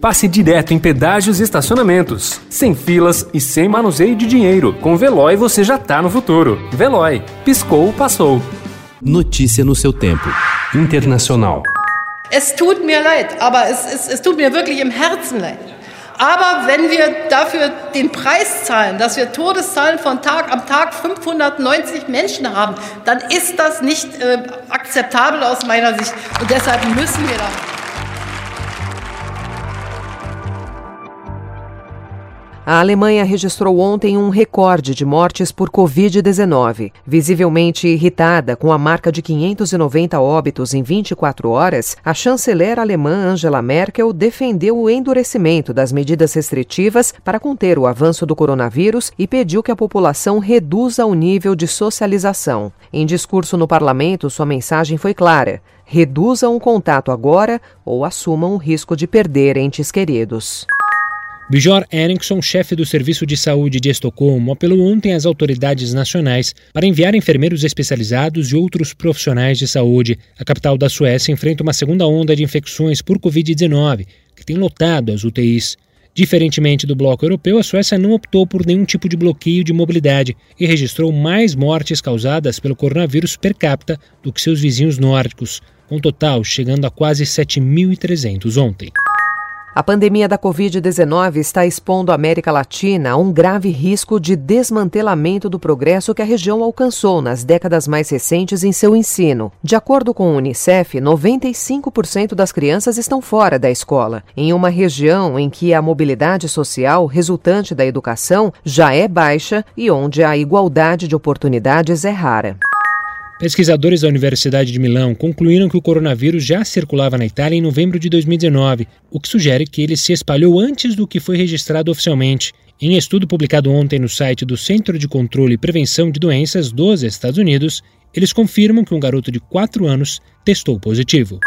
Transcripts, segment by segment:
passe direto em pedágios e estacionamentos, sem filas e sem manuseio de dinheiro. Com Veloy você já tá no futuro. Veloy, piscou, passou. Notícia no seu tempo. Internacional. Es tut mir leid, aber es, es, es tut mir wirklich im Herzen leid. Aber wenn wir dafür den Preis zahlen, dass wir Todeszahlen von Tag am Tag 590 Menschen haben, dann ist das nicht äh, akzeptabel aus meiner Sicht. Und deshalb müssen wir da. A Alemanha registrou ontem um recorde de mortes por Covid-19. Visivelmente irritada com a marca de 590 óbitos em 24 horas, a chanceler alemã Angela Merkel defendeu o endurecimento das medidas restritivas para conter o avanço do coronavírus e pediu que a população reduza o nível de socialização. Em discurso no parlamento, sua mensagem foi clara: reduzam o contato agora ou assumam o risco de perder entes queridos. Bjorn Eriksson, chefe do Serviço de Saúde de Estocolmo, apelou ontem às autoridades nacionais para enviar enfermeiros especializados e outros profissionais de saúde. A capital da Suécia enfrenta uma segunda onda de infecções por Covid-19, que tem lotado as UTIs. Diferentemente do bloco europeu, a Suécia não optou por nenhum tipo de bloqueio de mobilidade e registrou mais mortes causadas pelo coronavírus per capita do que seus vizinhos nórdicos, com um total chegando a quase 7.300 ontem. A pandemia da Covid-19 está expondo a América Latina a um grave risco de desmantelamento do progresso que a região alcançou nas décadas mais recentes em seu ensino. De acordo com o Unicef, 95% das crianças estão fora da escola, em uma região em que a mobilidade social resultante da educação já é baixa e onde a igualdade de oportunidades é rara. Pesquisadores da Universidade de Milão concluíram que o coronavírus já circulava na Itália em novembro de 2019, o que sugere que ele se espalhou antes do que foi registrado oficialmente. Em estudo publicado ontem no site do Centro de Controle e Prevenção de Doenças dos Estados Unidos, eles confirmam que um garoto de 4 anos testou positivo.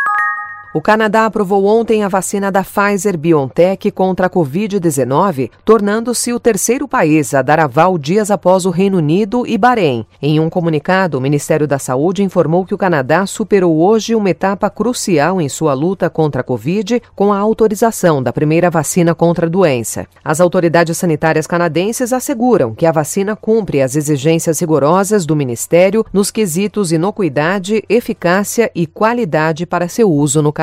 O Canadá aprovou ontem a vacina da Pfizer BioNTech contra a Covid-19, tornando-se o terceiro país a dar aval dias após o Reino Unido e Bahrein. Em um comunicado, o Ministério da Saúde informou que o Canadá superou hoje uma etapa crucial em sua luta contra a Covid com a autorização da primeira vacina contra a doença. As autoridades sanitárias canadenses asseguram que a vacina cumpre as exigências rigorosas do Ministério nos quesitos inocuidade, eficácia e qualidade para seu uso no Canadá.